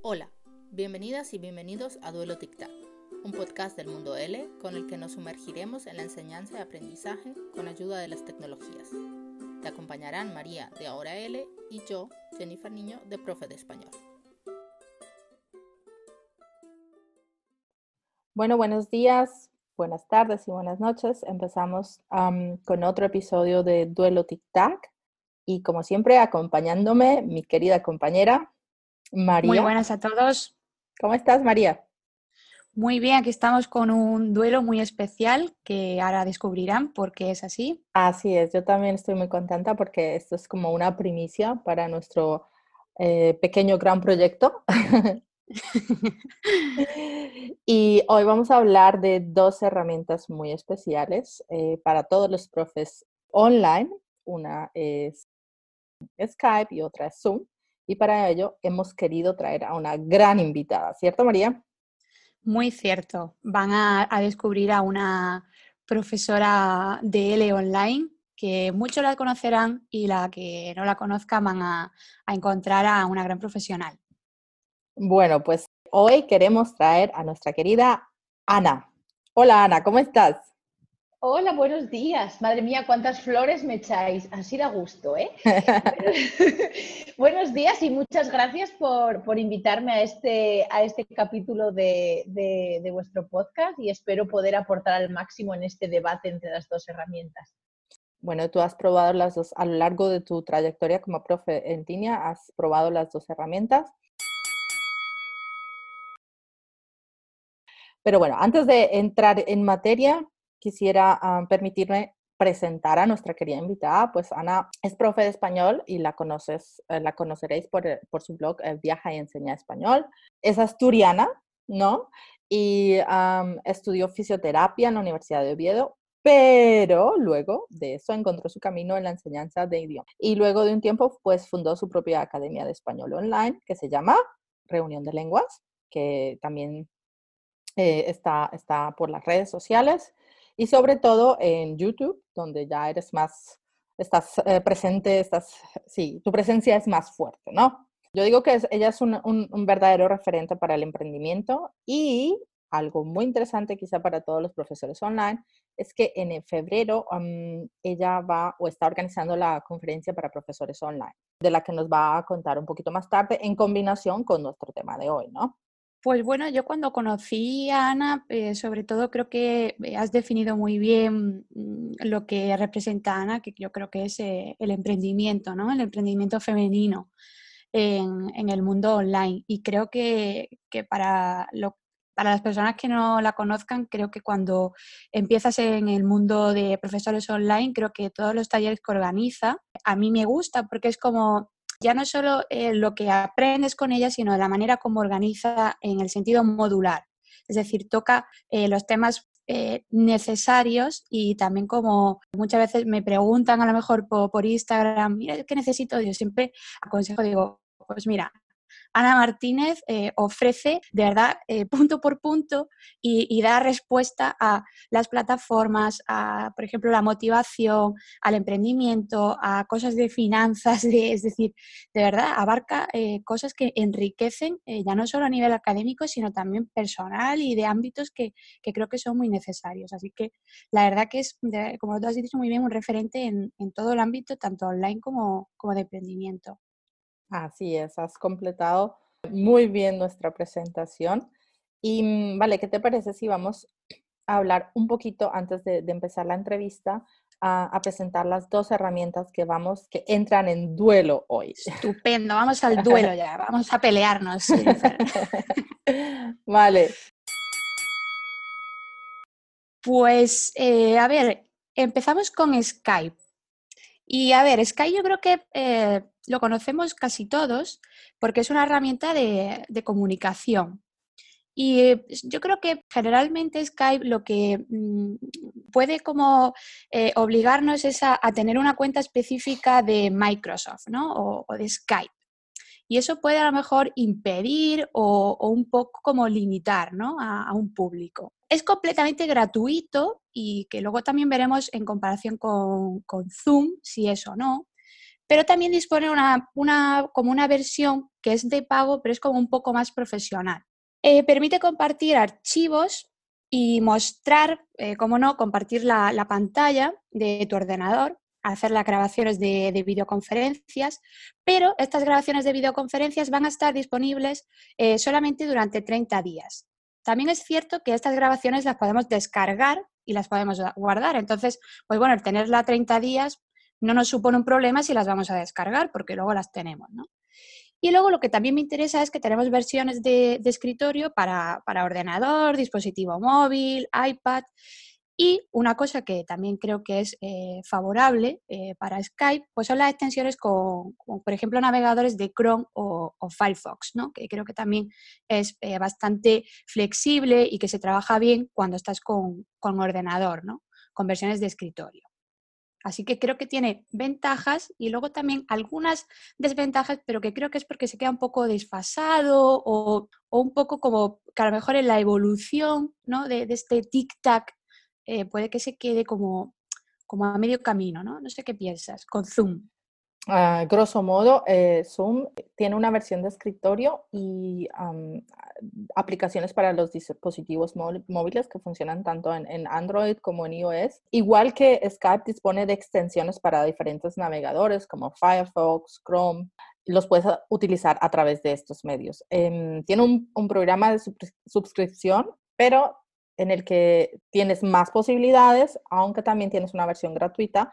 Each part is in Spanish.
Hola, bienvenidas y bienvenidos a Duelo Tic Tac, un podcast del mundo L con el que nos sumergiremos en la enseñanza y aprendizaje con ayuda de las tecnologías. Te acompañarán María de Ahora L y yo, Jennifer Niño, de Profe de Español. Bueno, buenos días, buenas tardes y buenas noches. Empezamos con otro episodio de Duelo Tic Tac y como siempre acompañándome mi querida compañera María. Muy buenas a todos. ¿Cómo estás, María? Muy bien, aquí estamos con un duelo muy especial que ahora descubrirán porque es así. Así es, yo también estoy muy contenta porque esto es como una primicia para nuestro eh, pequeño gran proyecto. y hoy vamos a hablar de dos herramientas muy especiales eh, para todos los profes online. Una es Skype y otra es Zoom. Y para ello hemos querido traer a una gran invitada, ¿cierto María? Muy cierto. Van a, descubrir a una profesora de L online que muchos la conocerán y la que no la conozcan van a encontrar a una gran profesional. Bueno, pues hoy queremos traer a nuestra querida Ana. Hola Ana, ¿cómo estás? Hola, buenos días. Madre mía, cuántas flores me echáis. Así da gusto, ¿eh? buenos días y muchas gracias por, invitarme a este, a este capítulo de, de, vuestro podcast y espero poder aportar al máximo en este debate entre las dos herramientas. Bueno, tú has probado las dos, a lo largo de tu trayectoria como profe en línea, has probado las dos herramientas. Pero bueno, antes de entrar en materia, quisiera ah, permitirme presentar a nuestra querida invitada. Pues Ana es profe de español y la, conoces, eh, la conoceréis por, eh, por, su blog eh, Viaja y Enseña Español. Es asturiana, ¿no? Y estudió fisioterapia en la Universidad de Oviedo, pero luego de eso encontró su camino en la enseñanza de idioma. Y luego de un tiempo, pues fundó su propia academia de español online que se llama Reunión de Lenguas, que también eh, está, está por las redes sociales y sobre todo en YouTube, donde ya eres más, estás eh, presente, estás, sí, tu presencia es más fuerte, ¿no? Yo digo que ella es un, un, verdadero referente para el emprendimiento y algo muy interesante quizá para todos los profesores online es que en febrero ella va o está organizando la conferencia para profesores online, de la que nos va a contar un poquito más tarde en combinación con nuestro tema de hoy, ¿no? Pues bueno, yo cuando conocí a Ana, eh, sobre todo creo que eh, has definido muy bien mm, lo que representa Ana, que yo creo que es eh, el emprendimiento, ¿no? El emprendimiento femenino en, el mundo online. Y creo que, para, para las personas que no la conozcan, creo que cuando empiezas en el mundo de profesores online, creo que todos los talleres que organiza, a mí me gusta porque es como ya no solo eh, lo que aprendes con ella, sino la manera como organiza en el sentido modular. Es decir, toca eh, los temas eh, necesarios y también como muchas veces me preguntan a lo mejor por, por Instagram, mira, ¿qué necesito? Yo siempre aconsejo, digo, pues mira, Ana Martínez eh, ofrece de verdad eh, punto por punto y, da respuesta a las plataformas, a, por ejemplo, la motivación, al emprendimiento, a cosas de finanzas, es decir, de verdad abarca eh, cosas que enriquecen ya no solo a nivel académico, sino también personal y de ámbitos que, creo que son muy necesarios. Así que la verdad que es, como tú has dicho muy bien, un referente en, todo el ámbito, tanto online como de emprendimiento. Así es, has completado muy bien nuestra presentación. Y mm, vale, ¿qué te parece si vamos a hablar un poquito antes de, empezar la entrevista a, presentar las dos herramientas que vamos, que entran en duelo hoy? Estupendo, vamos al duelo ya, vamos a pelearnos. vale. Pues, eh, a ver, empezamos con Skype. Y a ver, Skype yo creo que eh, lo conocemos casi todos porque es una herramienta de, comunicación. Y eh, yo creo que generalmente Skype lo que mm, puede como eh, obligarnos es a, tener una cuenta específica de Microsoft ¿no? o, de Skype. Y eso puede a lo mejor impedir o, un poco como limitar ¿no? a, un público. Es completamente gratuito y que luego también veremos en comparación con, Zoom si es o no pero también dispone una, una, como una versión que es de pago, pero es como un poco más profesional. Eh, permite compartir archivos y mostrar, eh, como no, compartir la, pantalla de tu ordenador, hacer las grabaciones de, videoconferencias, pero estas grabaciones de videoconferencias van a estar disponibles eh, solamente durante 30 días. También es cierto que estas grabaciones las podemos descargar y las podemos guardar. Entonces, pues bueno, el tenerla 30 días no nos supone un problema si las vamos a descargar, porque luego las tenemos, ¿no? Y luego lo que también me interesa es que tenemos versiones de, escritorio para, ordenador, dispositivo móvil, iPad. Y una cosa que también creo que es eh, favorable eh, para Skype, pues son las extensiones con, por ejemplo, navegadores de Chrome o, Firefox, ¿no? que creo que también es eh, bastante flexible y que se trabaja bien cuando estás con, con ordenador, ¿no? con versiones de escritorio. Así que creo que tiene ventajas y luego también algunas desventajas, pero que creo que es porque se queda un poco desfasado o, un poco como que a lo mejor en la evolución ¿no? de, este tic-tac eh, puede que se quede como, como a medio camino, ¿no? No sé qué piensas con Zoom. Uh, grosso modo, eh, Zoom tiene una versión de escritorio y aplicaciones para los dispositivos móviles que funcionan tanto en, Android como en iOS. Igual que Skype dispone de extensiones para diferentes navegadores como Firefox, Chrome, los puedes utilizar a través de estos medios. Em, tiene un, un, programa de suscripción, pero en el que tienes más posibilidades, aunque también tienes una versión gratuita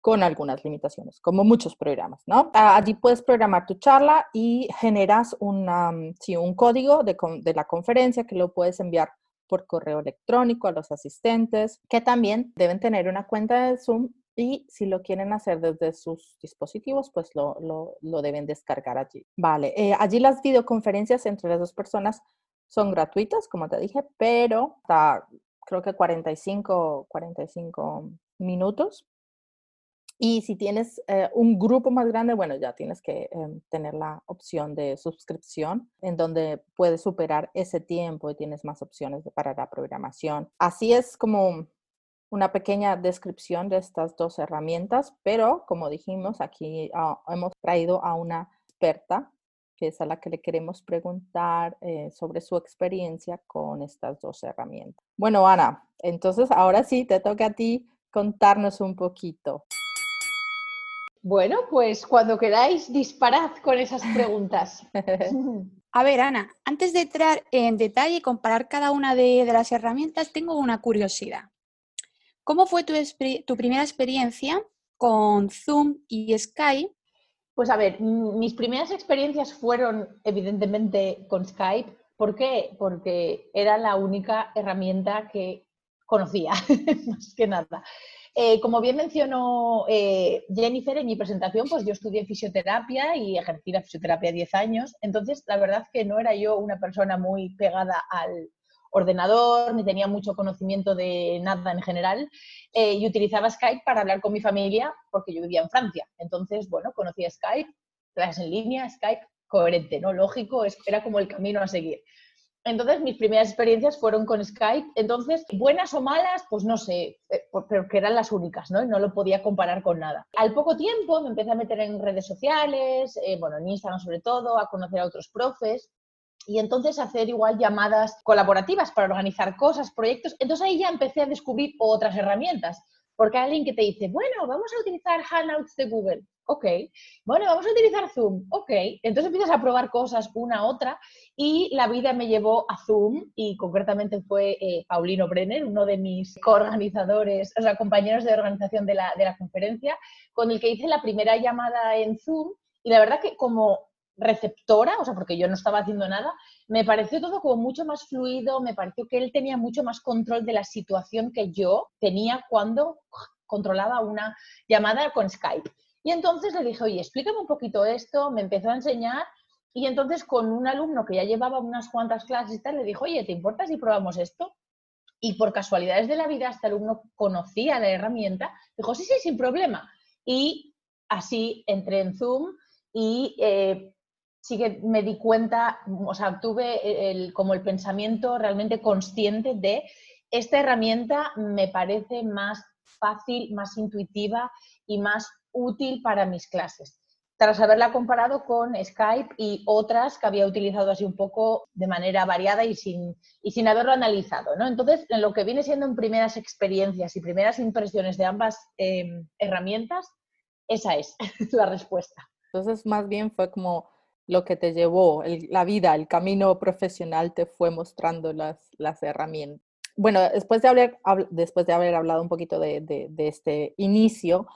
con algunas limitaciones, como muchos programas, ¿no? Allí puedes programar tu charla y generas una, mm, sí, un código de, de la conferencia que lo puedes enviar por correo electrónico a los asistentes, que también deben tener una cuenta de Zoom y si lo quieren hacer desde sus dispositivos, pues lo, lo, lo deben descargar allí. Vale, eh, allí las videoconferencias entre las dos personas son gratuitas, como te dije, pero hasta creo que 45, 45 minutos y si tienes eh, un grupo más grande, bueno, ya tienes que em, tener la opción de suscripción en donde puedes superar ese tiempo y tienes más opciones para la programación. Así es como una pequeña descripción de estas dos herramientas, pero como dijimos, aquí ah, hemos traído a una experta que es a la que le queremos preguntar eh, sobre su experiencia con estas dos herramientas. Bueno, Ana, entonces ahora sí te toca a ti contarnos un poquito. Bueno, pues cuando queráis, disparad con esas preguntas. A ver, Ana, antes de entrar en detalle y comparar cada una de, las herramientas, tengo una curiosidad. ¿Cómo fue tu, tu, primera experiencia con Zoom y Skype? Pues a ver, mis primeras experiencias fueron evidentemente con Skype. ¿Por qué? Porque era la única herramienta que conocía, más que nada. Eh, como bien mencionó eh, Jennifer en mi presentación, pues yo estudié fisioterapia y ejercí la fisioterapia 10 años. Entonces, la verdad que no era yo una persona muy pegada al ordenador, ni tenía mucho conocimiento de nada en general. Eh, y utilizaba Skype para hablar con mi familia porque yo vivía en Francia. Entonces, bueno, conocía Skype, clases en línea, Skype, coherente, ¿no? Lógico, era como el camino a seguir. Entonces, mis primeras experiencias fueron con Skype. Entonces, buenas o malas, pues no sé, eh, pero que eran las únicas, ¿no? Y no lo podía comparar con nada. Al poco tiempo me empecé a meter en redes sociales, eh, bueno, en Instagram sobre todo, a conocer a otros profes y entonces hacer igual llamadas colaborativas para organizar cosas, proyectos. Entonces ahí ya empecé a descubrir otras herramientas, porque hay alguien que te dice, bueno, vamos a utilizar Hangouts de Google ok. Bueno, vamos a utilizar Zoom, ok. Entonces empiezas a probar cosas una a otra y la vida me llevó a Zoom y concretamente fue eh, Paulino Brenner, uno de mis coorganizadores, o sea, compañeros de organización de la, de la conferencia, con el que hice la primera llamada en Zoom y la verdad que como receptora, o sea, porque yo no estaba haciendo nada, me pareció todo como mucho más fluido, me pareció que él tenía mucho más control de la situación que yo tenía cuando controlaba una llamada con Skype. Y entonces le dije, oye, explícame un poquito esto, me empezó a enseñar y entonces con un alumno que ya llevaba unas cuantas clases y tal, le dijo, oye, ¿te importa si probamos esto? Y por casualidades de la vida, este alumno conocía la herramienta, dijo, sí, sí, sin problema. Y así entré en Zoom y eh, sí que me di cuenta, o sea, tuve como el pensamiento realmente consciente de esta herramienta me parece más fácil, más intuitiva y más útil para mis clases tras haberla comparado con Skype y otras que había utilizado así un poco de manera variada y sin, y sin haberlo analizado. ¿no? Entonces, en lo que viene siendo en primeras experiencias y primeras impresiones de ambas em, herramientas, esa es la respuesta. Entonces, más bien fue como lo que te llevó, la vida, el camino profesional te fue mostrando las, las herramientas. Bueno, después de haber, después de haber hablado un poquito de, de este inicio,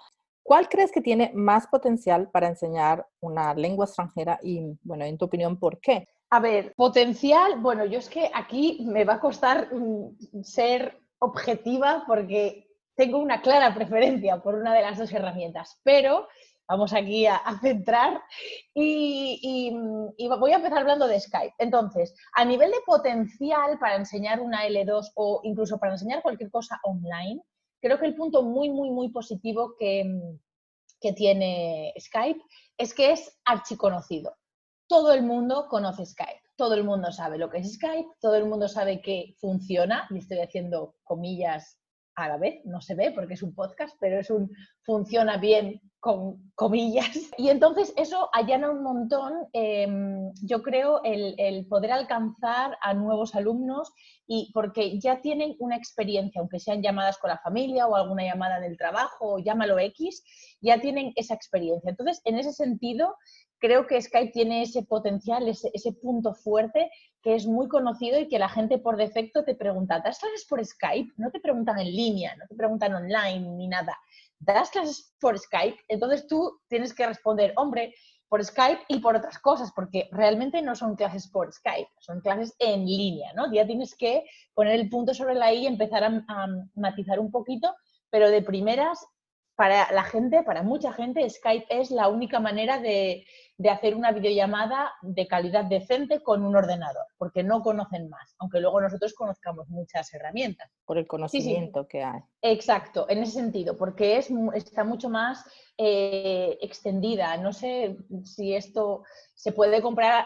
¿Cuál crees que tiene más potencial para enseñar una lengua extranjera y, bueno, en tu opinión, por qué? A ver, potencial, bueno, yo es que aquí me va a costar mm, ser objetiva porque tengo una clara preferencia por una de las dos herramientas, pero vamos aquí a, centrar. Y, y, voy a empezar hablando de Skype. Entonces, a nivel de potencial para enseñar una L2 o incluso para enseñar cualquier cosa online, creo que el punto muy, muy, muy positivo que, que tiene Skype es que es archiconocido. Todo el mundo conoce Skype, todo el mundo sabe lo que es Skype, todo el mundo sabe que funciona, y estoy haciendo comillas a la vez, no se ve porque es un podcast, pero es un funciona bien con comillas. Y entonces eso allana un montón, em, yo creo, el, poder alcanzar a nuevos alumnos y porque ya tienen una experiencia, aunque sean llamadas con la familia o alguna llamada del trabajo o llámalo X, ya tienen esa experiencia. Entonces, en ese sentido, creo que Skype tiene ese potencial, ese, ese, punto fuerte que es muy conocido y que la gente por defecto te pregunta, ¿das clases por Skype? No te preguntan en línea, no te preguntan online ni nada. ¿Das clases por Skype? Entonces tú tienes que responder, hombre, por Skype y por otras cosas, porque realmente no son clases por Skype, son clases en línea, ¿no? Ya tienes que poner el punto sobre la I y empezar a, a matizar un poquito, pero de primeras para la gente, para mucha gente, Skype es la única manera de, hacer una videollamada de calidad decente con un ordenador, porque no conocen más, aunque luego nosotros conozcamos muchas herramientas. Por el conocimiento que hay. Exacto, en ese sentido, porque es, está mucho más eh, extendida. No sé si esto se puede comprar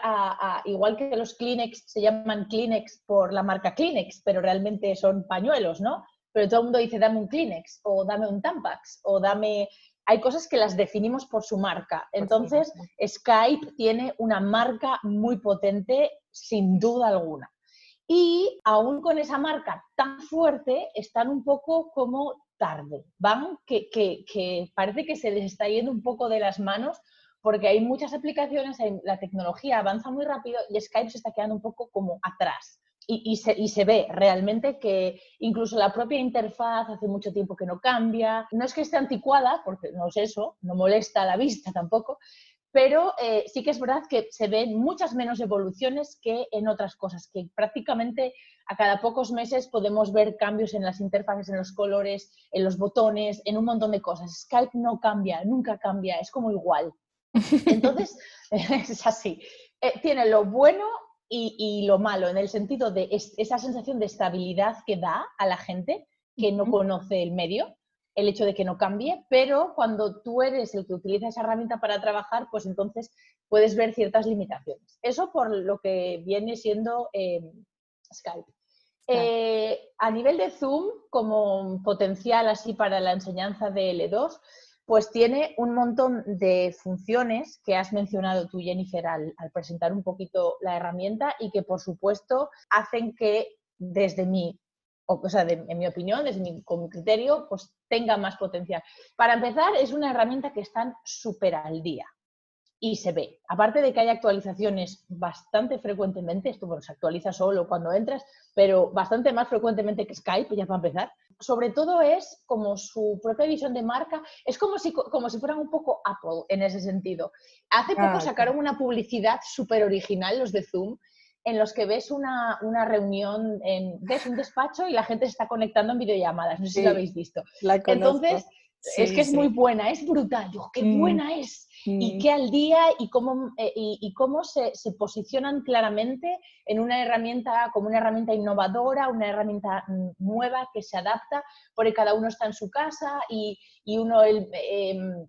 igual que los Kleenex se llaman Kleenex por la marca Kleenex, pero realmente son pañuelos, ¿no? Pero todo el mundo dice dame un Kleenex o dame un Tampax o dame... Hay cosas que las definimos por su marca. Entonces, Skype tiene una marca muy potente, sin duda alguna. Y aún con esa marca tan fuerte, están un poco como tarde. Van que, que, parece que se les está yendo un poco de las manos porque hay muchas aplicaciones, la tecnología avanza muy rápido y Skype se está quedando un poco como atrás y, se, ve realmente que incluso la propia interfaz hace mucho tiempo que no cambia. No es que esté anticuada, porque no es eso, no molesta a la vista tampoco, pero eh, sí que es verdad que se ven muchas menos evoluciones que en otras cosas, que prácticamente a cada pocos meses podemos ver cambios en las interfaces, en los colores, en los botones, en un montón de cosas. Skype no cambia, nunca cambia, es como igual. Entonces, es así. Eh, tiene lo bueno y, lo malo, en el sentido de esa sensación de estabilidad que da a la gente que no conoce el medio, el hecho de que no cambie, pero cuando tú eres el que utiliza esa herramienta para trabajar, pues entonces puedes ver ciertas limitaciones. Eso por lo que viene siendo eh, Skype. Eh, a nivel de Zoom, como potencial así para la enseñanza de L2, pues tiene un montón de funciones que has mencionado tú, Jennifer, al, presentar un poquito la herramienta y que, por supuesto, hacen que desde mi, o, sea, en mi opinión, desde mi, criterio, pues tenga más potencial. Para empezar, es una herramienta que está súper al día y se ve. Aparte de que hay actualizaciones bastante frecuentemente, esto bueno, se actualiza solo cuando entras, pero bastante más frecuentemente que Skype, ya para empezar sobre todo es como su propia visión de marca, es como si, como si fueran un poco Apple en ese sentido. Hace poco sacaron una publicidad súper original, los de Zoom, en los que ves una, reunión, en, ves un despacho y la gente se está conectando en videollamadas, no sé si lo habéis visto. Entonces, es que es muy buena, es brutal, qué mm. buena es y qué al día y cómo, eh, y, cómo se, posicionan claramente en una herramienta como una herramienta innovadora, una herramienta mm, nueva que se adapta, porque cada uno está en su casa y, uno em,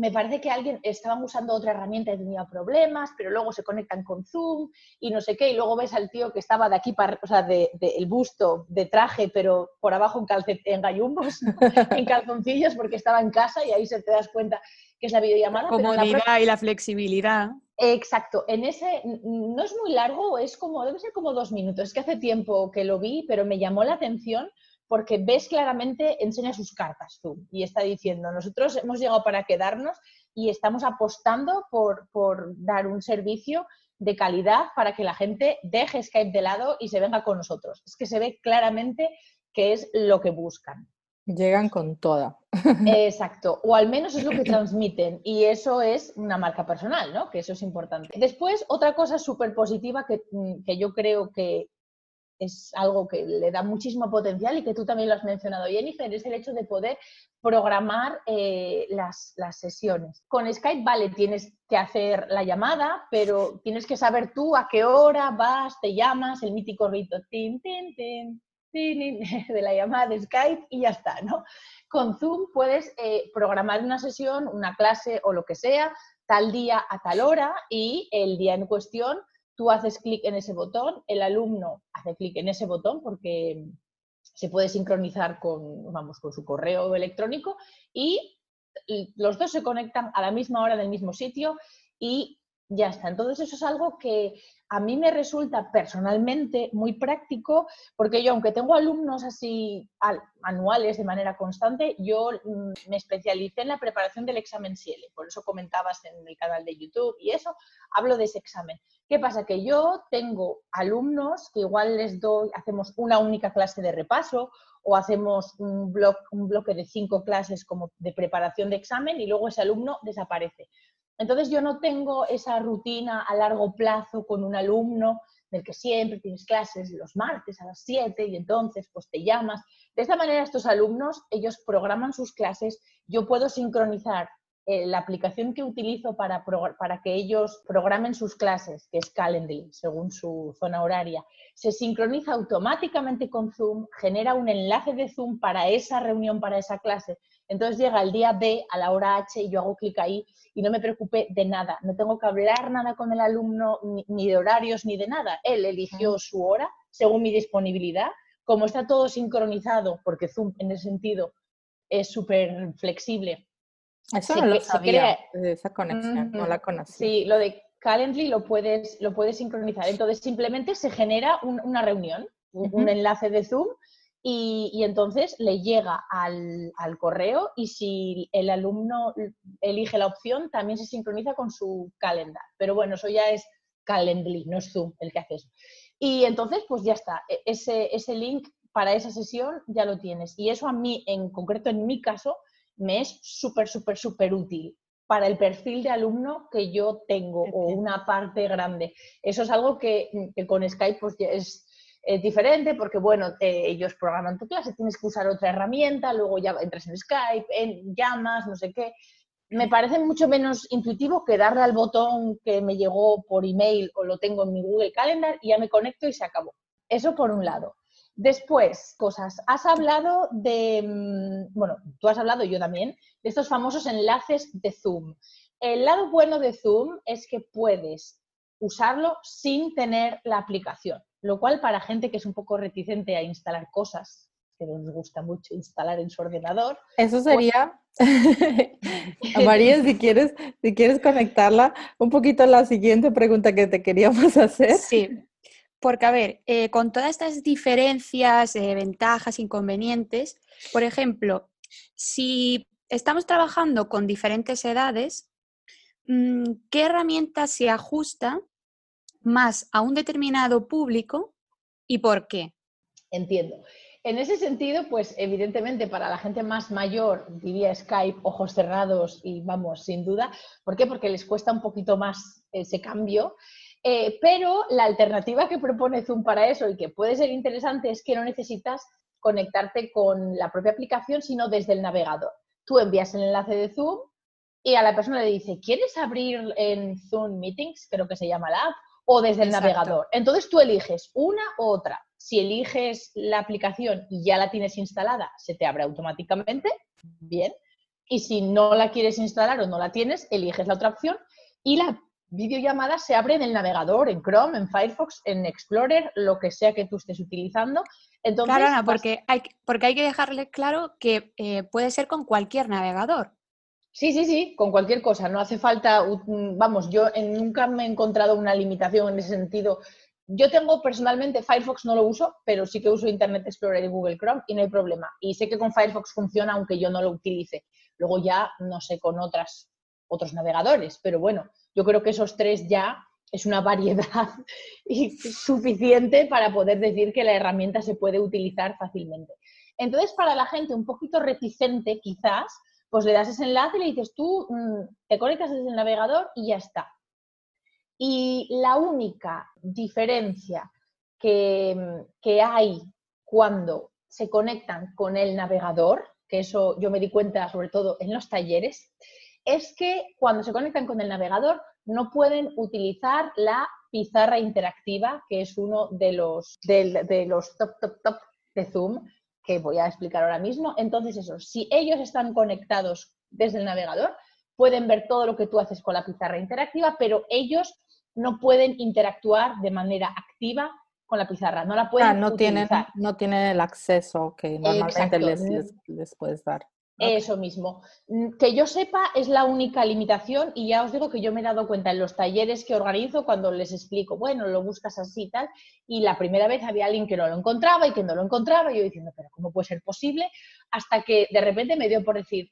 me parece que alguien estaban usando otra herramienta y tenía problemas, pero luego se conectan con Zoom y no sé qué, y luego ves al tío que estaba de aquí para, o sea, de, el busto de traje, pero por abajo en, calcet, en gallumbos, en calzoncillos, porque estaba en casa y ahí se te das cuenta que es la videollamada. La comodidad y la flexibilidad. Exacto, en ese no es muy largo, es como, debe ser como dos minutos, es que hace tiempo que lo vi, pero me llamó la atención porque ves claramente, enseña sus cartas Zoom y está diciendo, nosotros hemos llegado para quedarnos y estamos apostando por, por dar un servicio de calidad para que la gente deje Skype de lado y se venga con nosotros. Es que se ve claramente que es lo que buscan. Llegan con toda. Exacto, o al menos es lo que transmiten y eso es una marca personal, ¿no? Que eso es importante. Después, otra cosa súper positiva que, que, yo creo que, es algo que le da muchísimo potencial y que tú también lo has mencionado, Jennifer, es el hecho de poder programar eh, las, sesiones. Con Skype, vale, tienes que hacer la llamada, pero tienes que saber tú a qué hora vas, te llamas, el mítico rito tin, tin, tin, de la llamada de Skype y ya está, ¿no? Con Zoom puedes eh, programar una sesión, una clase o lo que sea, tal día a tal hora y el día en cuestión tú haces clic en ese botón, el alumno hace clic en ese botón porque se puede sincronizar con, vamos, con su correo electrónico y los dos se conectan a la misma hora en el mismo sitio y ya está. Entonces eso es algo que a mí me resulta personalmente muy práctico porque yo, aunque tengo alumnos así anuales de manera constante, yo mm, me especialicé en la preparación del examen CIELE. Por eso comentabas en el canal de YouTube y eso, hablo de ese examen. ¿Qué pasa? Que yo tengo alumnos que igual les doy, hacemos una única clase de repaso o hacemos un, un bloque de cinco clases como de preparación de examen y luego ese alumno desaparece. Entonces yo no tengo esa rutina a largo plazo con un alumno del que siempre tienes clases los martes a las 7 y entonces pues te llamas. De esta manera estos alumnos, ellos programan sus clases, yo puedo sincronizar eh, la aplicación que utilizo para, para que ellos programen sus clases, que es Calendly, según su zona horaria, se sincroniza automáticamente con Zoom, genera un enlace de Zoom para esa reunión, para esa clase. Entonces llega el día B a la hora H y yo hago clic ahí y no me preocupé de nada. No tengo que hablar nada con el alumno, ni, de horarios, ni de nada. Él eligió su hora según mi disponibilidad. Como está todo sincronizado, porque Zoom en ese sentido es súper flexible. Eso no lo sabía, esa conexión, no la conocí. Sí, lo de Calendly lo puedes, lo puedes sincronizar. Entonces simplemente se genera una reunión, un enlace de Zoom y, entonces le llega al, correo y si el alumno elige la opción, también se sincroniza con su calendar. Pero bueno, eso ya es Calendly, no es Zoom el que hace eso. Y entonces, pues ya está, e, ese, ese link para esa sesión ya lo tienes. Y eso a mí, en concreto en mi caso, me es súper, súper, súper útil para el perfil de alumno que yo tengo o una parte grande. Eso es algo que, que con Skype pues es es diferente porque, bueno, ellos programan tu clase, tienes que usar otra herramienta, luego ya entras en Skype, en llamas, no sé qué. Me parece mucho menos intuitivo que darle al botón que me llegó por email o lo tengo en mi Google Calendar y ya me conecto y se acabó. Eso por un lado. Después, cosas. Has hablado de, mm, bueno, tú has hablado, yo también, de estos famosos enlaces de Zoom. El lado bueno de Zoom es que puedes usarlo sin tener la aplicación lo cual para gente que es un poco reticente a instalar cosas, que no les gusta mucho instalar en su ordenador. Eso pues sería, María, si quieres, si quieres conectarla, un poquito a la siguiente pregunta que te queríamos hacer. Sí, porque a ver, eh, con todas estas diferencias, eh, ventajas, inconvenientes, por ejemplo, si estamos trabajando con diferentes edades, mm, ¿qué herramienta se ajusta más a un determinado público y por qué. Entiendo. En ese sentido, pues evidentemente para la gente más mayor diría Skype, ojos cerrados y vamos, sin duda. ¿Por qué? Porque les cuesta un poquito más ese cambio. Eh, pero la alternativa que propone Zoom para eso y que puede ser interesante es que no necesitas conectarte con la propia aplicación, sino desde el navegador. Tú envías el enlace de Zoom y a la persona le dice, ¿quieres abrir en Zoom Meetings? Creo que se llama la app o desde el navegador. Entonces tú eliges una u otra. Si eliges la aplicación y ya la tienes instalada, se te abre automáticamente. Bien. y si no la quieres instalar o no la tienes, eliges la otra opción y la videollamada se abre en el navegador, en Chrome, en Firefox, en Explorer, lo que sea que tú estés utilizando. Entonces, claro, Ana, porque, hay, porque hay que dejarle claro que eh, puede ser con cualquier navegador. Sí, sí, sí, con cualquier cosa. No hace falta, vamos, yo nunca me he encontrado una limitación en ese sentido. Yo tengo personalmente Firefox no lo uso, pero sí que uso Internet Explorer y Google Chrome y no hay problema. Y sé que con Firefox funciona aunque yo no lo utilice. Luego ya no sé con otras, otros navegadores, pero bueno, yo creo que esos tres ya es una variedad suficiente para poder decir que la herramienta se puede utilizar fácilmente. Entonces, para la gente un poquito reticente, quizás, pues le das ese enlace y le dices tú, mm, te conectas desde el navegador y ya está. Y la única diferencia que, mm, que hay cuando se conectan con el navegador, que eso yo me di cuenta sobre todo en los talleres, es que cuando se conectan con el navegador no pueden utilizar la pizarra interactiva, que es uno de los, de, de los top, top, top de Zoom, que voy a explicar ahora mismo. Entonces, eso, si ellos están conectados desde el navegador, pueden ver todo lo que tú haces con la pizarra interactiva, pero ellos no pueden interactuar de manera activa con la pizarra, no la pueden ah, no Tienen, no tienen el acceso que normalmente les, les, puedes dar. Eso mismo. Mm, que yo sepa es la única limitación y ya os digo que yo me he dado cuenta en los talleres que organizo cuando les explico, bueno, lo buscas así y tal, y la primera vez había alguien que no lo encontraba y que no lo encontraba y yo diciendo, pero ¿cómo puede ser posible? Hasta que de repente me dio por decir,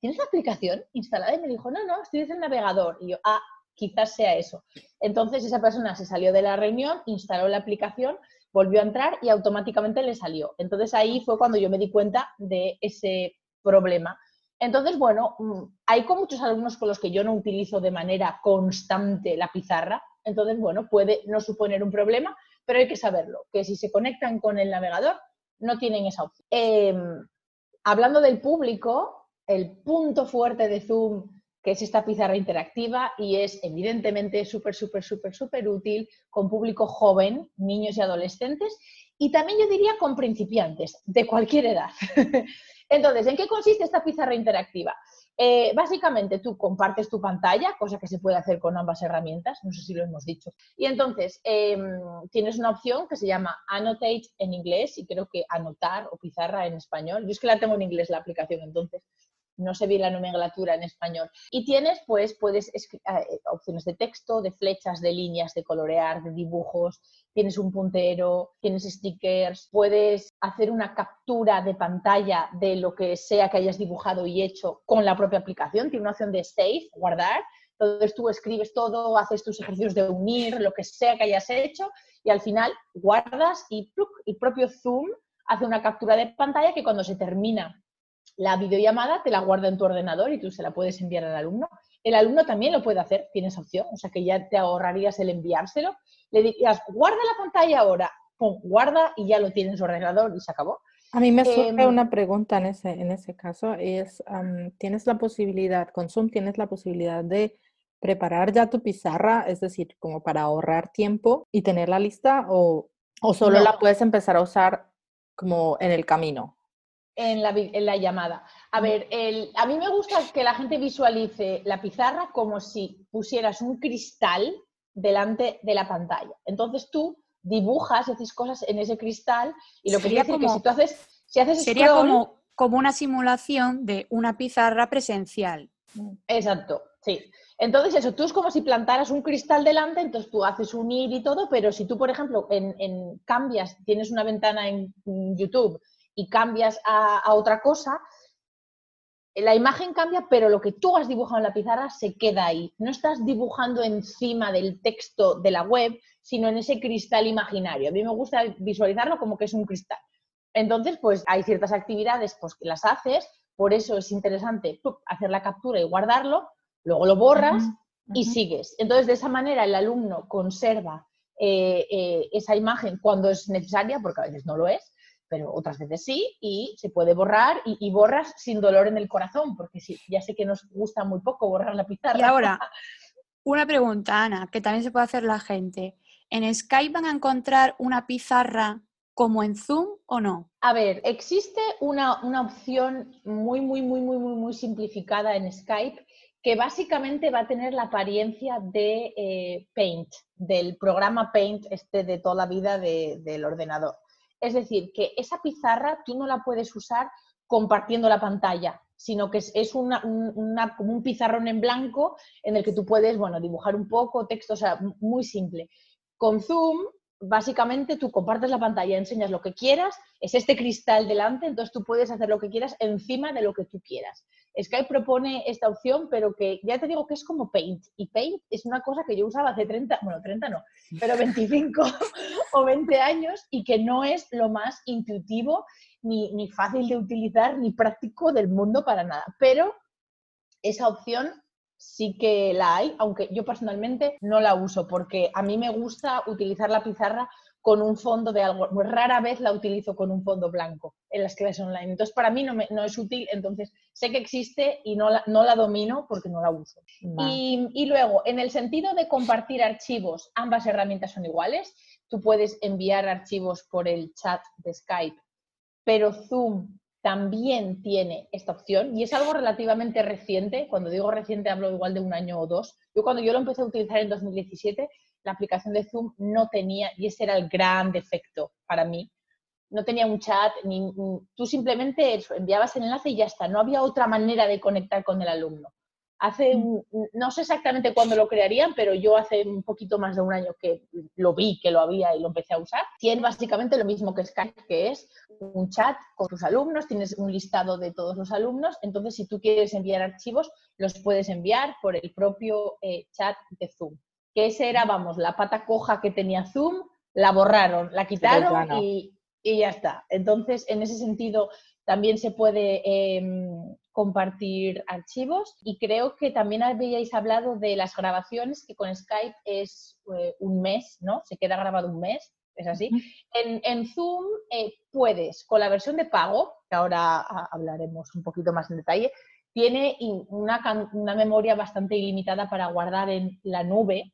¿tienes la aplicación instalada? Y me dijo, no, no, estoy desde el navegador. Y yo, ah, quizás sea eso. Entonces esa persona se salió de la reunión, instaló la aplicación, volvió a entrar y automáticamente le salió. Entonces ahí fue cuando yo me di cuenta de ese problema. Entonces, bueno, mm, hay con muchos alumnos con los que yo no utilizo de manera constante la pizarra, entonces, bueno, puede no suponer un problema, pero hay que saberlo, que si se conectan con el navegador, no tienen esa opción. Em, hablando del público, el punto fuerte de Zoom, que es esta pizarra interactiva y es evidentemente súper, súper, súper, súper útil con público joven, niños y adolescentes, y también yo diría con principiantes, de cualquier edad. Entonces, ¿en qué consiste esta pizarra interactiva? Eh, básicamente tú compartes tu pantalla, cosa que se puede hacer con ambas herramientas, no sé si lo hemos dicho. Y entonces em, tienes una opción que se llama Annotate en inglés y creo que anotar o pizarra en español. Yo es que la tengo en inglés la aplicación, entonces no sé bien la nomenclatura en español. Y tienes, pues, puedes eh, opciones de texto, de flechas, de líneas, de colorear, de dibujos, tienes un puntero, tienes stickers, puedes hacer una captura de pantalla de lo que sea que hayas dibujado y hecho con la propia aplicación, tiene una opción de save, guardar. Entonces tú escribes todo, haces tus ejercicios de unir, lo que sea que hayas hecho, y al final guardas y el propio Zoom hace una captura de pantalla que cuando se termina la videollamada te la guarda en tu ordenador y tú se la puedes enviar al alumno. El alumno también lo puede hacer, tienes opción, o sea que ya te ahorrarías el enviárselo. Le dirías, guarda la pantalla ahora, pum, guarda y ya lo tienes en su ordenador y se acabó. A mí me surge em, una pregunta en ese, en ese caso, es, ¿tienes la posibilidad, con Zoom tienes la posibilidad de preparar ya tu pizarra, es decir, como para ahorrar tiempo y tenerla lista o, o solo la puedes empezar a usar como en el camino? En la, llamada. A ver, a mí me gusta que la gente visualice la pizarra como si pusieras un cristal delante de la pantalla. Entonces tú dibujas, haces cosas en ese cristal y lo que quiere decir que si tú haces, si haces sería como, como una simulación de una pizarra presencial. Exacto, sí. Entonces eso, tú es como si plantaras un cristal delante, entonces tú haces unir y todo, pero si tú, por ejemplo, en cambias, tienes una ventana en YouTube y cambias a, otra cosa, la imagen cambia, pero lo que tú has dibujado en la pizarra se queda ahí. No estás dibujando encima del texto de la web, sino en ese cristal imaginario. A mí me gusta visualizarlo como que es un cristal. Entonces, pues hay ciertas actividades pues, que las haces, por eso es interesante hacer la captura y guardarlo, luego lo borras y sigues. Entonces, de esa manera el alumno conserva eh, eh, esa imagen cuando es necesaria, porque a veces no lo es, pero otras veces sí, y se puede borrar y, borras sin dolor en el corazón, porque sí, ya sé que nos gusta muy poco borrar la pizarra. Y ahora, una pregunta, Ana, que también se puede hacer la gente. ¿En Skype van a encontrar una pizarra como en Zoom o no? A ver, existe una, una opción muy, muy, muy, muy, muy, muy simplificada en Skype que básicamente va a tener la apariencia de eh, Paint, del programa Paint este de toda la vida del ordenador. Es decir, que esa pizarra tú no la puedes usar compartiendo la pantalla, sino que es, una, como un pizarrón en blanco en el que tú puedes, bueno, dibujar un poco, texto, o sea, muy simple. Con Zoom, básicamente tú compartes la pantalla, enseñas lo que quieras, es este cristal delante, entonces tú puedes hacer lo que quieras encima de lo que tú quieras. Skype propone esta opción, pero que ya te digo que es como Paint. Y Paint es una cosa que yo usaba hace 30, bueno, 30 no, pero 25 o 20 años y que no es lo más intuitivo, ni, ni fácil de utilizar, ni práctico del mundo para nada. Pero esa opción sí que la hay, aunque yo personalmente no la uso porque a mí me gusta utilizar la pizarra con un fondo de algo. Muy rara vez la utilizo con un fondo blanco en las clases online. Entonces, para mí no, no es útil. Entonces, sé que existe y no la, no la domino porque no la uso. Y, y, luego, en el sentido de compartir archivos, ambas herramientas son iguales. Tú puedes enviar archivos por el chat de Skype, pero Zoom también tiene esta opción y es algo relativamente reciente. Cuando digo reciente hablo igual de un año o dos. Yo cuando yo lo empecé a utilizar en 2017 la aplicación de Zoom no tenía, y ese era el gran defecto para mí, no tenía un chat, ni, tú simplemente enviabas el enlace y ya está, no había otra manera de conectar con el alumno. Hace, mm. no sé exactamente cuándo lo crearían, pero yo hace un poquito más de un año que lo vi, que lo había y lo empecé a usar. Tiene básicamente lo mismo que Skype, que es un chat con tus alumnos, tienes un listado de todos los alumnos, entonces si tú quieres enviar archivos, los puedes enviar por el propio eh, chat de Zoom que esa era, vamos, la pata coja que tenía Zoom, la borraron, la quitaron y, ya está. Entonces, en ese sentido, también se puede em, compartir archivos y creo que también habíais hablado de las grabaciones, que con Skype es eh, un mes, ¿no? Se queda grabado un mes, es así. En, Zoom eh, puedes, con la versión de pago, que ahora hablaremos un poquito más en detalle, tiene una, una memoria bastante ilimitada para guardar en la nube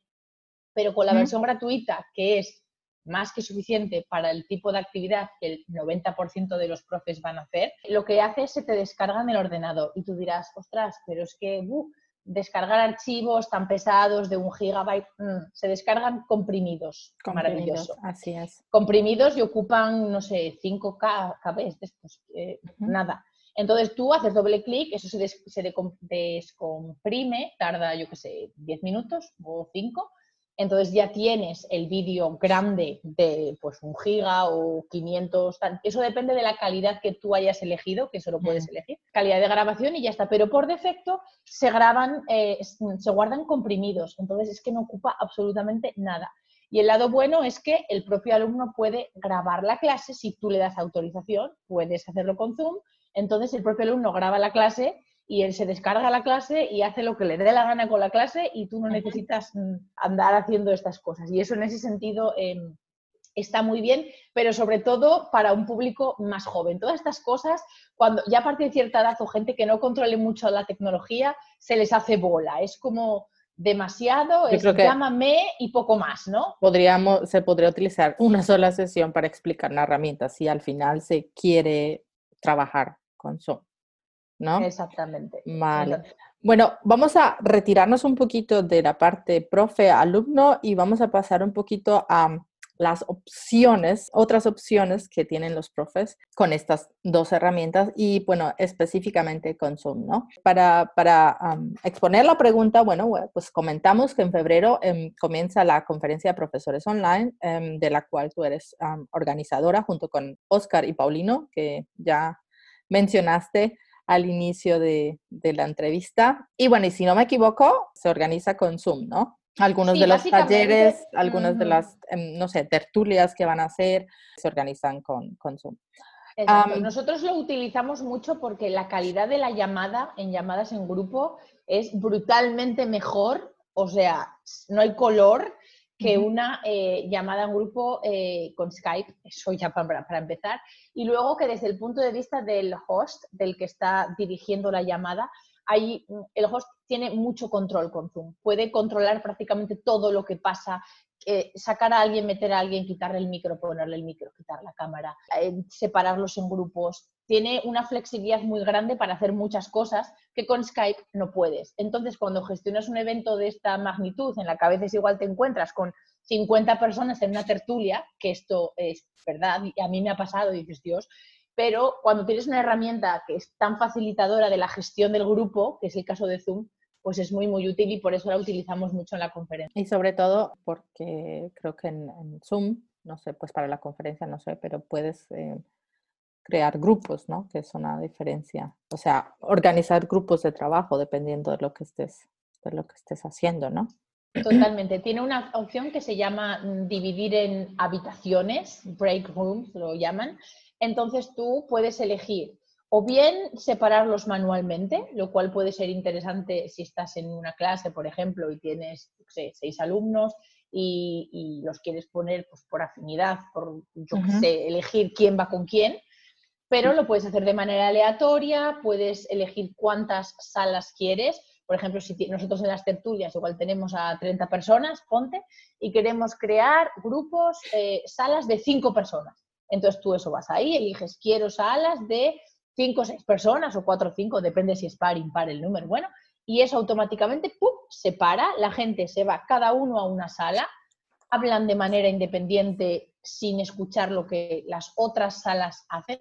pero con la versión gratuita, que es más que suficiente para el tipo de actividad que el 90% de los profes van a hacer, lo que hace es se te descarga en el ordenador y tú dirás, ostras, pero es que uh, descargar archivos tan pesados de un gigabyte, mm, se descargan comprimidos. Maravilloso. Así es. Comprimidos y ocupan, no sé, 5 KB de estos, eh, nada. Entonces tú haces doble clic, eso se, se descomprime, tarda, yo qué sé, 10 minutos o 5 entonces ya tienes el vídeo grande de pues un giga o 500, eso depende de la calidad que tú hayas elegido, que eso lo puedes mm. elegir, calidad de grabación y ya está, pero por defecto se graban, eh, se guardan comprimidos, entonces es que no ocupa absolutamente nada. Y el lado bueno es que el propio alumno puede grabar la clase, si tú le das autorización, puedes hacerlo con Zoom, entonces el propio alumno graba la clase y él se descarga la clase y hace lo que le dé la gana con la clase y tú no necesitas mm, andar haciendo estas cosas. Y eso en ese sentido em, está muy bien, pero sobre todo para un público más joven. Todas estas cosas, cuando ya a partir de cierta edad o gente que no controle mucho la tecnología, se les hace bola. Es como demasiado, es llámame y poco más, ¿no? Podríamos, se podría utilizar una sola sesión para explicar la herramienta si al final se quiere trabajar con Zoom. ¿No? Exactamente. Vale. Bueno, vamos a retirarnos un poquito de la parte profe-alumno y vamos a pasar un poquito a las opciones, otras opciones que tienen los profes con estas dos herramientas y, bueno, específicamente con Zoom, ¿no? Para, para exponer la pregunta, bueno, pues comentamos que en febrero em, comienza la conferencia de profesores online, em, de la cual tú eres organizadora junto con Oscar y Paulino, que ya mencionaste al inicio de, la entrevista. Y bueno, y si no me equivoco, se organiza con Zoom, ¿no? Algunos de los talleres, algunas de las, em, no sé, tertulias que van a hacer, se organizan con, con Zoom. Nosotros lo utilizamos mucho porque la calidad de la llamada en llamadas en grupo es brutalmente mejor, o sea, no hay color que una eh, llamada en grupo eh, con Skype, eso ya para, para, empezar, y luego que desde el punto de vista del host, del que está dirigiendo la llamada, hay, mm, el host tiene mucho control con Zoom, puede controlar prácticamente todo lo que pasa, eh, sacar a alguien, meter a alguien, quitarle el micro, ponerle el micro, quitar la cámara, eh, separarlos en grupos. Tiene una flexibilidad muy grande para hacer muchas cosas que con Skype no puedes. Entonces, cuando gestionas un evento de esta magnitud, en la que a veces igual te encuentras con 50 personas en una tertulia, que esto es verdad, y a mí me ha pasado, dices, Dios, pero cuando tienes una herramienta que es tan facilitadora de la gestión del grupo, que es el caso de Zoom, pues es muy, muy útil y por eso la utilizamos mucho en la conferencia. Y sobre todo porque creo que en, Zoom, no sé, pues para la conferencia no sé, pero puedes eh, crear grupos, ¿no? Que es una diferencia. O sea, organizar grupos de trabajo dependiendo de lo que estés, de lo que estés haciendo, ¿no? Totalmente. Tiene una opción que se llama mm, dividir en habitaciones, break rooms lo llaman. Entonces tú puedes elegir o bien separarlos manualmente, lo cual puede ser interesante si estás en una clase, por ejemplo, y tienes seis alumnos y, los quieres poner pues, por afinidad, por, yo sé, elegir quién va con quién, pero lo puedes hacer de manera aleatoria, puedes elegir cuántas salas quieres. Por ejemplo, si nosotros en las tertulias igual tenemos a 30 personas, ponte, y queremos crear grupos, eh, salas de cinco personas. Entonces tú eso vas ahí, eliges, quiero salas de cinco o seis personas o cuatro o cinco, depende si es par, impar el número, bueno, y eso automáticamente ¡pum! se para, la gente se va cada uno a una sala, hablan de manera independiente sin escuchar lo que las otras salas hacen.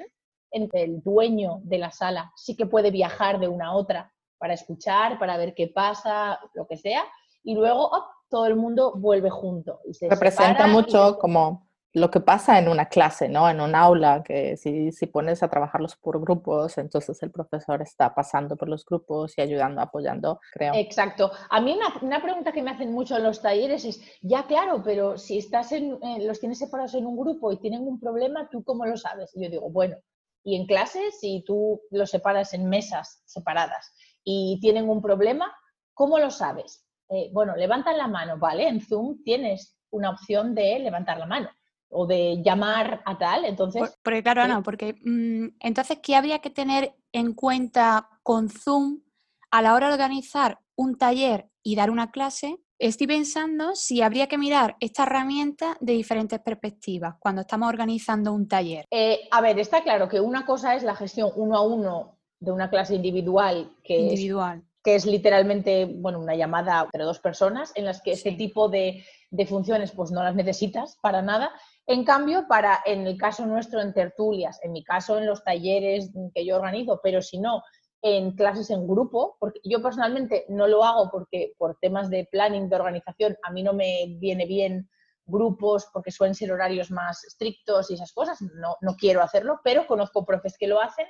El dueño de la sala sí que puede viajar de una a otra para escuchar, para ver qué pasa, lo que sea, y luego todo el mundo vuelve junto. Y se Representa mucho como lo que pasa en una clase, ¿no? En un aula, que si, si, pones a trabajarlos por grupos, entonces el profesor está pasando por los grupos y ayudando, apoyando, creo. Exacto. A mí una, pregunta que me hacen mucho en los talleres es, ya claro, pero si estás en, eh, los tienes separados en un grupo y tienen un problema, ¿tú cómo lo sabes? Y yo digo, bueno, y en clases, si tú los separas en mesas separadas y tienen un problema, ¿cómo lo sabes? Eh, bueno, levantan la mano, ¿vale? En Zoom tienes una opción de levantar la mano o de llamar a tal. Entonces. porque claro, no, porque mm, entonces, ¿qué habría que tener en cuenta con Zoom a la hora de organizar un taller y dar una clase? Estoy pensando si habría que mirar esta herramienta de diferentes perspectivas cuando estamos organizando un taller. Eh, a ver, está claro que una cosa es la gestión uno a uno de una clase individual que individual. Es, que es literalmente bueno, una llamada entre dos personas en las que este tipo de, de funciones pues no las necesitas para nada en cambio, para, en el caso nuestro en tertulias, en mi caso en los talleres que yo organizo, pero si no, en clases en grupo, porque yo personalmente no lo hago porque por temas de planning, de organización, a mí no me viene bien grupos porque suelen ser horarios más estrictos y esas cosas, no, no quiero hacerlo, pero conozco profes que lo hacen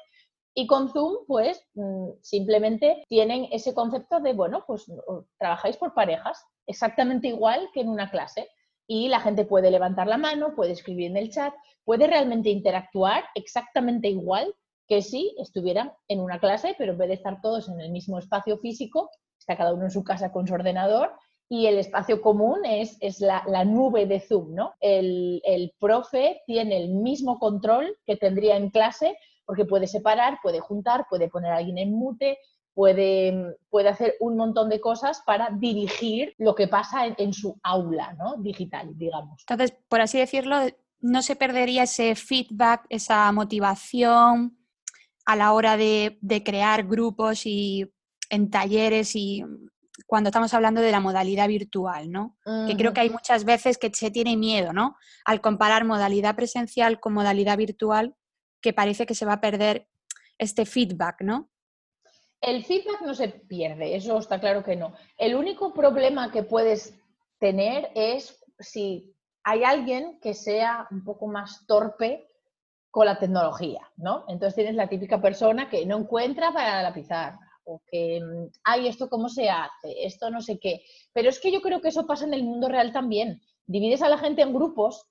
y con Zoom, pues mm, simplemente tienen ese concepto de, bueno, pues trabajáis por parejas, exactamente igual que en una clase y la gente puede levantar la mano, puede escribir en el chat, puede realmente interactuar exactamente igual que si estuvieran en una clase, pero en vez de estar todos en el mismo espacio físico, está cada uno en su casa con su ordenador y el espacio común es, es la, nube de Zoom, ¿no? El, el profe tiene el mismo control que tendría en clase porque puede separar, puede juntar, puede poner a alguien en mute, puede, puede hacer un montón de cosas para dirigir lo que pasa en, su aula ¿no? digital, digamos. Entonces, por así decirlo, no se perdería ese feedback, esa motivación a la hora de, crear grupos y en talleres y cuando estamos hablando de la modalidad virtual, ¿no? Que creo que hay muchas veces que se tiene miedo, ¿no? Al comparar modalidad presencial con modalidad virtual, que parece que se va a perder este feedback, ¿no? El feedback no se pierde, eso está claro que no. El único problema que puedes tener es si hay alguien que sea un poco más torpe con la tecnología, ¿no? Entonces tienes la típica persona que no encuentra para la pizarra o que, ay, ¿esto cómo se hace? Esto no sé qué. Pero es que yo creo que eso pasa en el mundo real también. Divides a la gente en grupos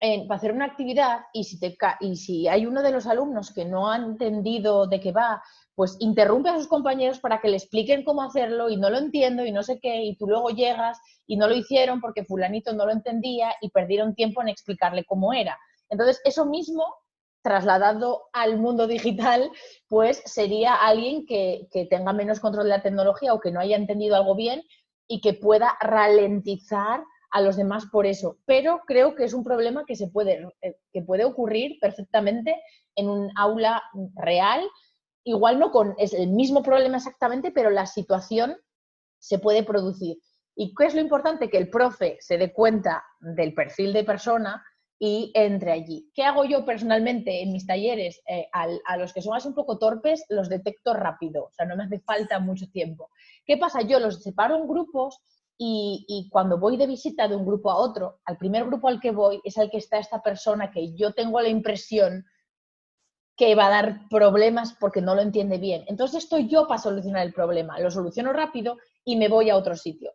para hacer una actividad y si, te, y si hay uno de los alumnos que no ha entendido de qué va pues interrumpe a sus compañeros para que le expliquen cómo hacerlo y no lo entiendo y no sé qué, y tú luego llegas y no lo hicieron porque fulanito no lo entendía y perdieron tiempo en explicarle cómo era. Entonces, eso mismo, trasladado al mundo digital, pues sería alguien que, que tenga menos control de la tecnología o que no haya entendido algo bien y que pueda ralentizar a los demás por eso, pero creo que es un problema que, se puede, eh, que puede ocurrir perfectamente en un aula real, igual no con es el mismo problema exactamente, pero la situación se puede producir. ¿Y qué es lo importante? Que el profe se dé cuenta del perfil de persona y entre allí. ¿Qué hago yo personalmente en mis talleres? Eh, a los que son así un poco torpes, los detecto rápido, o sea, no me hace falta mucho tiempo. ¿Qué pasa? Yo los separo en grupos y, cuando voy de visita de un grupo a otro, al primer grupo al que voy es al que está esta persona que yo tengo la impresión que va a dar problemas porque no lo entiende bien. Entonces estoy yo para solucionar el problema, lo soluciono rápido y me voy a otro sitio.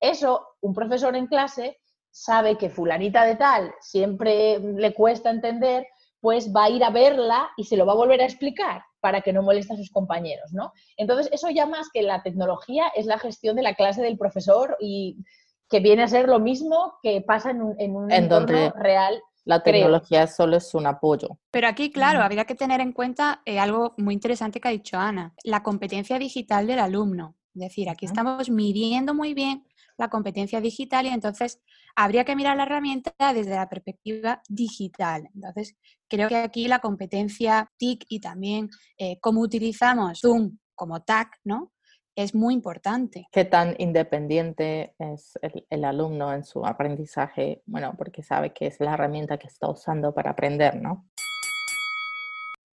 Eso, un profesor en clase sabe que fulanita de tal siempre le cuesta entender, pues va a ir a verla y se lo va a volver a explicar para que no moleste a sus compañeros, ¿no? Entonces, eso ya más que la tecnología es la gestión de la clase del profesor y que viene a ser lo mismo que pasa en un, en entorno real. La tecnología solo es un apoyo. Pero aquí, claro, habría que tener en cuenta eh, algo muy interesante que ha dicho Ana, la competencia digital del alumno. Es decir, aquí estamos midiendo muy bien la competencia digital y entonces habría que mirar la herramienta desde la perspectiva digital. Entonces, creo que aquí la competencia TIC y también eh, cómo utilizamos Zoom como TAC, ¿no? Es muy importante. ¿Qué tan independiente es el, alumno en su aprendizaje? Bueno, porque sabe que es la herramienta que está usando para aprender, ¿no?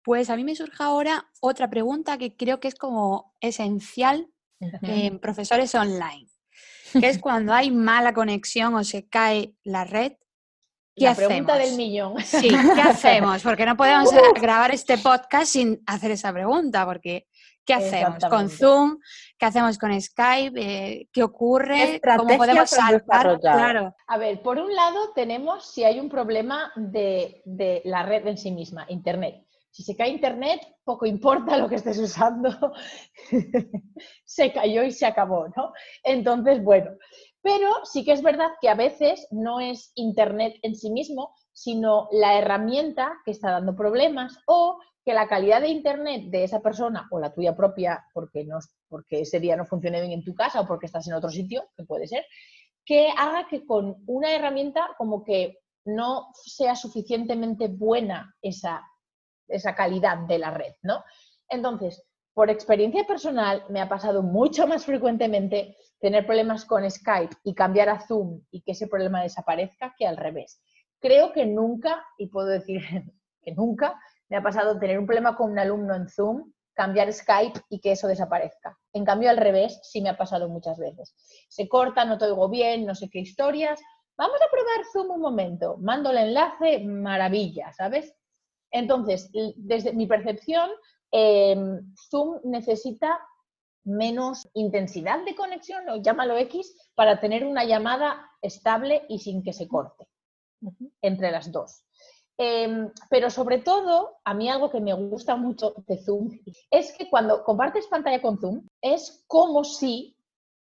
Pues a mí me surge ahora otra pregunta que creo que es como esencial en profesores online que es cuando hay mala conexión o se cae la red. ¿Qué la pregunta del millón. Sí, ¿qué hacemos? Porque no podemos grabar este podcast sin hacer esa pregunta, porque ¿qué hacemos con Zoom? ¿Qué hacemos con Skype? Eh, ¿Qué ocurre? ¿Cómo podemos salvar? Claro. A ver, por un lado tenemos si hay un problema de, de la red en sí misma, Internet. Si se cae Internet, poco importa lo que estés usando, se cayó y se acabó, ¿no? Entonces, bueno, pero sí que es verdad que a veces no es Internet en sí mismo, sino la herramienta que está dando problemas o que la calidad de Internet de esa persona o la tuya propia, porque, no, porque ese día no funcione bien en tu casa o porque estás en otro sitio, que puede ser, que haga que con una herramienta como que no sea suficientemente buena esa esa calidad de la red, ¿no? Entonces, por experiencia personal, me ha pasado mucho más frecuentemente tener problemas con Skype y cambiar a Zoom y que ese problema desaparezca que al revés. Creo que nunca, y puedo decir que nunca, me ha pasado tener un problema con un alumno en Zoom, cambiar Skype y que eso desaparezca. En cambio, al revés, sí me ha pasado muchas veces. Se corta, no te oigo bien, no sé qué historias. Vamos a probar Zoom un momento. Mando el enlace, maravilla, ¿sabes? Entonces, desde mi percepción, em, Zoom necesita menos intensidad de conexión, o llámalo X, para tener una llamada estable y sin que se corte entre las dos. Em, pero sobre todo, a mí algo que me gusta mucho de Zoom es que cuando compartes pantalla con Zoom, es como si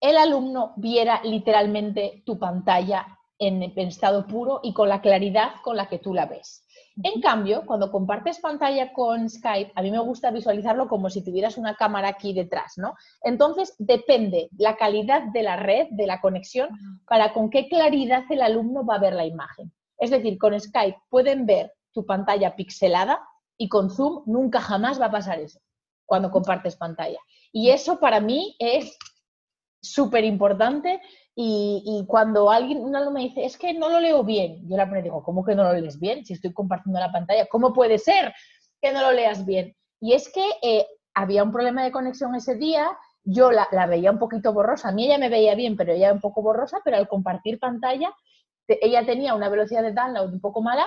el alumno viera literalmente tu pantalla en estado puro y con la claridad con la que tú la ves. En cambio, cuando compartes pantalla con Skype, a mí me gusta visualizarlo como si tuvieras una cámara aquí detrás, ¿no? Entonces, depende la calidad de la red, de la conexión, para con qué claridad el alumno va a ver la imagen. Es decir, con Skype pueden ver tu pantalla pixelada y con Zoom nunca jamás va a pasar eso cuando compartes pantalla. Y eso para mí es súper importante y, cuando alguien, un alumno me dice, es que no lo leo bien, yo le digo, ¿cómo que no lo lees bien? Si estoy compartiendo la pantalla, ¿cómo puede ser que no lo leas bien? Y es que eh, había un problema de conexión ese día, yo la, veía un poquito borrosa, a mí ella me veía bien, pero ella un poco borrosa, pero al compartir pantalla, ella tenía una velocidad de download un poco mala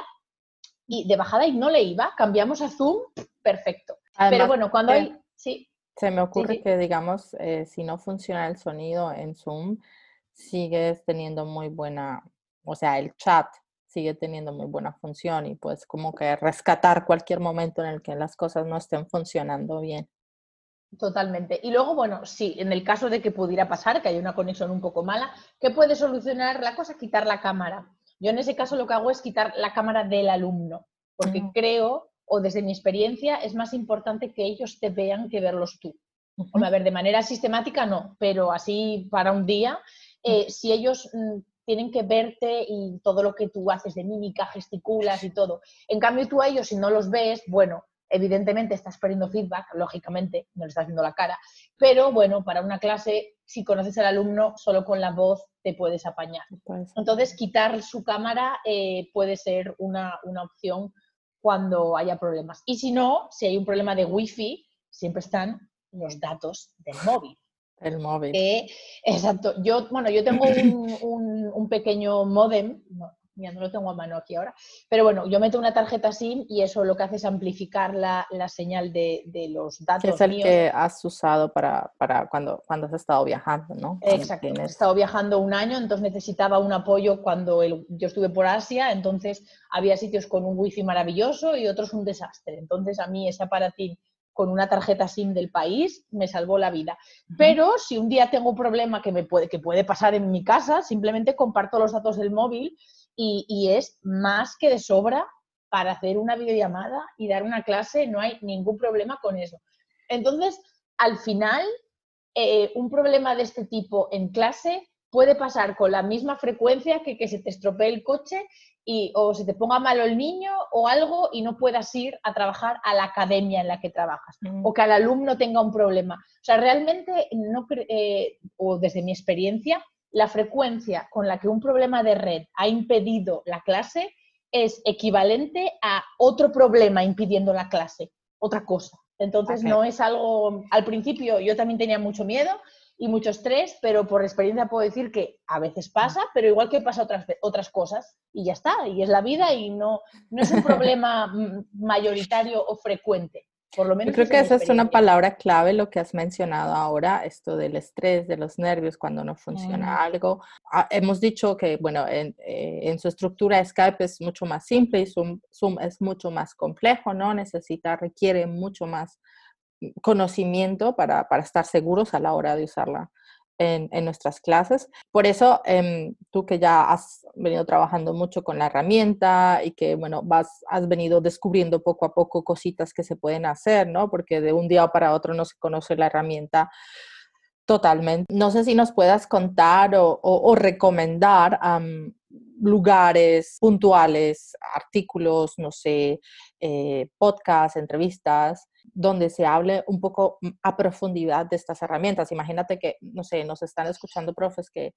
y de bajada y no le iba, cambiamos a Zoom, perfecto. pero bueno, cuando hay... Sí. Se me ocurre que, digamos, eh, si no funciona el sonido en Zoom, sigues teniendo muy buena, o sea, el chat sigue teniendo muy buena función y pues como que rescatar cualquier momento en el que las cosas no estén funcionando bien. Totalmente. Y luego, bueno, sí, en el caso de que pudiera pasar, que haya una conexión un poco mala, ¿qué puede solucionar la cosa? Quitar la cámara. Yo en ese caso lo que hago es quitar la cámara del alumno, porque mm. creo, o desde mi experiencia, es más importante que ellos te vean que verlos tú. a ver, de manera sistemática no, pero así para un día eh, si ellos mm, tienen que verte y todo lo que tú haces de mímica, gesticulas y todo. En cambio, tú a ellos, si no los ves, bueno, evidentemente estás perdiendo feedback, lógicamente, no le estás viendo la cara, pero bueno, para una clase, si conoces al alumno, solo con la voz te puedes apañar. Entonces, quitar su cámara eh, puede ser una, una opción cuando haya problemas. Y si no, si hay un problema de wifi, siempre están los datos del móvil. El móvil. exacto. Yo, bueno, yo tengo un, un, pequeño modem, no, no lo tengo a mano aquí ahora, pero bueno, yo meto una tarjeta SIM y eso lo que hace es amplificar la, la señal de, de, los datos. Es el que has usado para, para, cuando, cuando has estado viajando, ¿no? Exacto. He estado viajando un año, entonces necesitaba un apoyo cuando yo estuve por Asia, entonces había sitios con un wifi maravilloso y otros un desastre. Entonces a mí ese aparatín con una tarjeta SIM del país me salvó la vida. Pero si un día tengo un problema que, me puede, que puede pasar en mi casa, simplemente comparto los datos del móvil y, es más que de sobra para hacer una videollamada y dar una clase, no hay ningún problema con eso. Entonces, al final, eh, un problema de este tipo en clase puede pasar con la misma frecuencia que que se te estropee el coche y, o se te ponga malo el niño o algo y no puedas ir a trabajar a la academia en la que trabajas mm. o que el alumno tenga un problema. O sea, realmente, no eh, o desde mi experiencia, la frecuencia con la que un problema de red ha impedido la clase es equivalente a otro problema impidiendo la clase, otra cosa. Entonces no es algo, al principio yo también tenía mucho miedo, y mucho estrés, pero por experiencia puedo decir que a veces pasa, pero igual que pasa otras, otras cosas y ya está, y es la vida y no, no es un problema mayoritario o frecuente. Por lo menos Yo creo que esa es una palabra clave, lo que has mencionado ahora, esto del estrés, de los nervios cuando no funciona algo. Ah, hemos dicho que, bueno, en, eh, en, su estructura Skype es mucho más simple y Zoom, Zoom es mucho más complejo, ¿no? Necesita, requiere mucho más conocimiento para, para, estar seguros a la hora de usarla en, nuestras clases. Por eso, em, tú que ya has venido trabajando mucho con la herramienta y que, bueno, vas, has venido descubriendo poco a poco cositas que se pueden hacer, ¿no? Porque de un día para otro no se conoce la herramienta totalmente. No sé si nos puedas contar o, o, recomendar lugares puntuales, artículos, no sé, eh, podcasts, entrevistas, donde se hable un poco a profundidad de estas herramientas. Imagínate que, no sé, nos están escuchando profes que,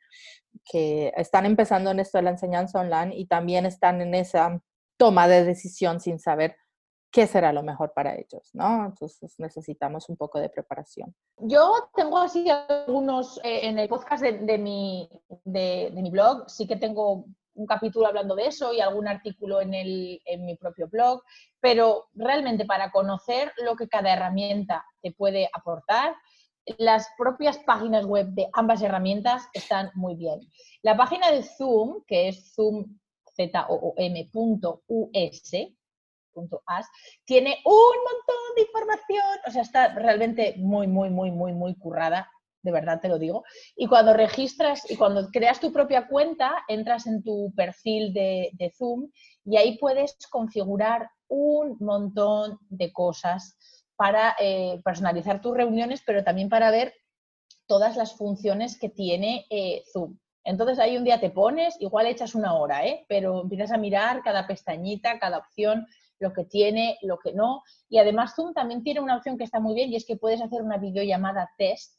que están empezando en esto de la enseñanza online y también están en esa toma de decisión sin saber qué será lo mejor para ellos, ¿no? Entonces necesitamos un poco de preparación. Yo tengo así algunos, eh, en el podcast de, mi, de, mi blog, sí que tengo un capítulo hablando de eso y algún artículo en, el, en mi propio blog, pero realmente para conocer lo que cada herramienta te puede aportar, las propias páginas web de ambas herramientas están muy bien. La página de Zoom, que es zoom.us, tiene un montón de información, o sea, está realmente muy, muy, muy, muy, muy currada de verdad te lo digo. Y cuando registras y cuando creas tu propia cuenta, entras en tu perfil de, Zoom y ahí puedes configurar un montón de cosas para eh, personalizar tus reuniones, pero también para ver todas las funciones que tiene eh, Zoom. Entonces ahí un día te pones, igual echas una hora, ¿eh? pero empiezas a mirar cada pestañita, cada opción, lo que tiene, lo que no. Y además Zoom también tiene una opción que está muy bien y es que puedes hacer una videollamada test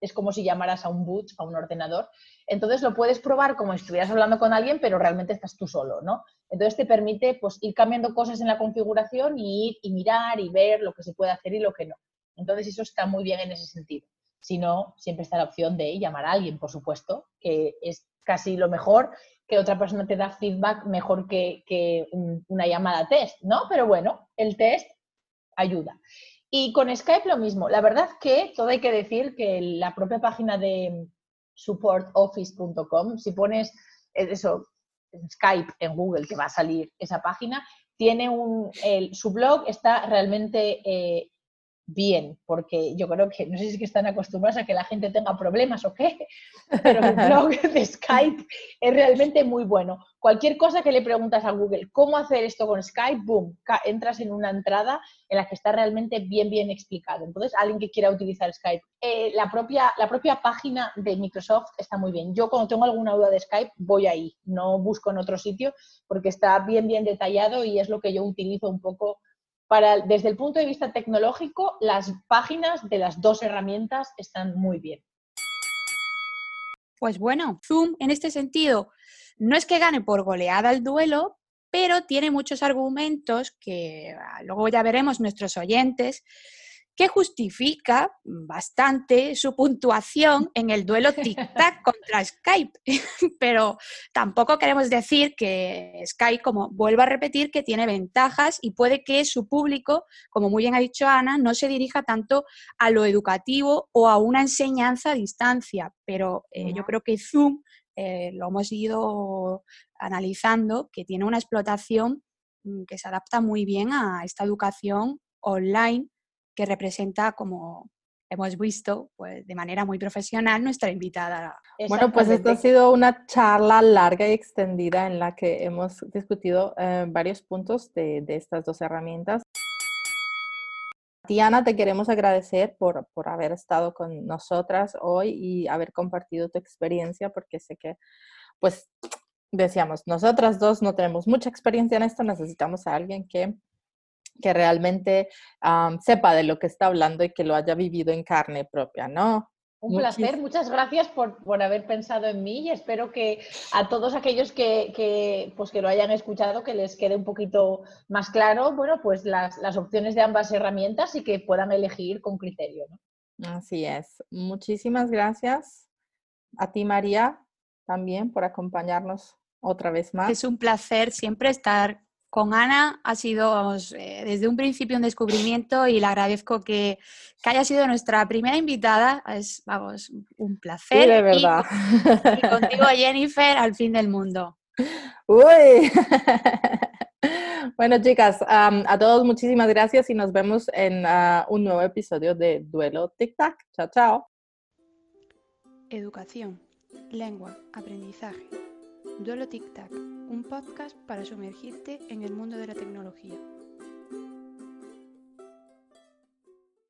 es como si llamaras a un boot, a un ordenador. Entonces lo puedes probar como si estuvieras hablando con alguien, pero realmente estás tú solo, ¿no? Entonces te permite pues, ir cambiando cosas en la configuración y ir y mirar y ver lo que se puede hacer y lo que no. Entonces eso está muy bien en ese sentido. Si no, siempre está la opción de llamar a alguien, por supuesto, que es casi lo mejor, que otra persona te da feedback mejor que, que una llamada test, ¿no? Pero bueno, el test ayuda. Y con Skype lo mismo. La verdad que todo hay que decir que la propia página de supportoffice.com, si pones eso, Skype en Google, que va a salir esa página, tiene un, su blog está realmente eh, bien, porque yo creo que no sé si es que están acostumbrados a que la gente tenga problemas o qué, pero el blog de Skype es realmente muy bueno. Cualquier cosa que le preguntas a Google, ¿cómo hacer esto con Skype? Boom, entras en una entrada en la que está realmente bien, bien explicado. Entonces, alguien que quiera utilizar Skype, eh, la, propia, la propia página de Microsoft está muy bien. Yo cuando tengo alguna duda de Skype, voy ahí, no busco en otro sitio, porque está bien, bien detallado y es lo que yo utilizo un poco desde el punto de vista tecnológico, las páginas de las dos herramientas están muy bien. Pues bueno, Zoom en este sentido no es que gane por goleada el duelo, pero tiene muchos argumentos que ah, luego ya veremos nuestros oyentes que justifica bastante su puntuación en el duelo tic-tac contra Skype. Pero tampoco queremos decir que Skype, como vuelvo a repetir, que tiene ventajas y puede que su público, como muy bien ha dicho Ana, no se dirija tanto a lo educativo o a una enseñanza a distancia. Pero eh, yo creo que Zoom, eh, lo hemos ido analizando, que tiene una explotación mm, que se adapta muy bien a esta educación online que representa, como hemos visto, pues de manera muy profesional nuestra invitada. Bueno, pues esto ha sido una charla larga y extendida en la que hemos discutido eh, varios puntos de, de, estas dos herramientas. Tiana, te queremos agradecer por, por haber estado con nosotras hoy y haber compartido tu experiencia, porque sé que, pues, decíamos, nosotras dos no tenemos mucha experiencia en esto, necesitamos a alguien que que realmente sepa de lo que está hablando y que lo haya vivido en carne propia, ¿no? Un placer, muchas gracias por, haber pensado en mí y espero que a todos aquellos que, pues que lo hayan escuchado que les quede un poquito más claro, bueno, pues las, las opciones de ambas herramientas y que puedan elegir con criterio. Así es. Muchísimas gracias a ti, María, también por acompañarnos otra vez más. Es un placer siempre estar con Ana ha sido eh, desde un principio un descubrimiento y le agradezco que, haya sido nuestra primera invitada. Es, vamos, un placer. de verdad. Y, contigo, Jennifer, al fin del mundo. Uy. Bueno, chicas, a todos muchísimas gracias y nos vemos en ah, un nuevo episodio de Duelo Tic Tac. Chao, chao. Educación, lengua, aprendizaje. Duelo Tic Tac un podcast para sumergirte en el mundo de la tecnología.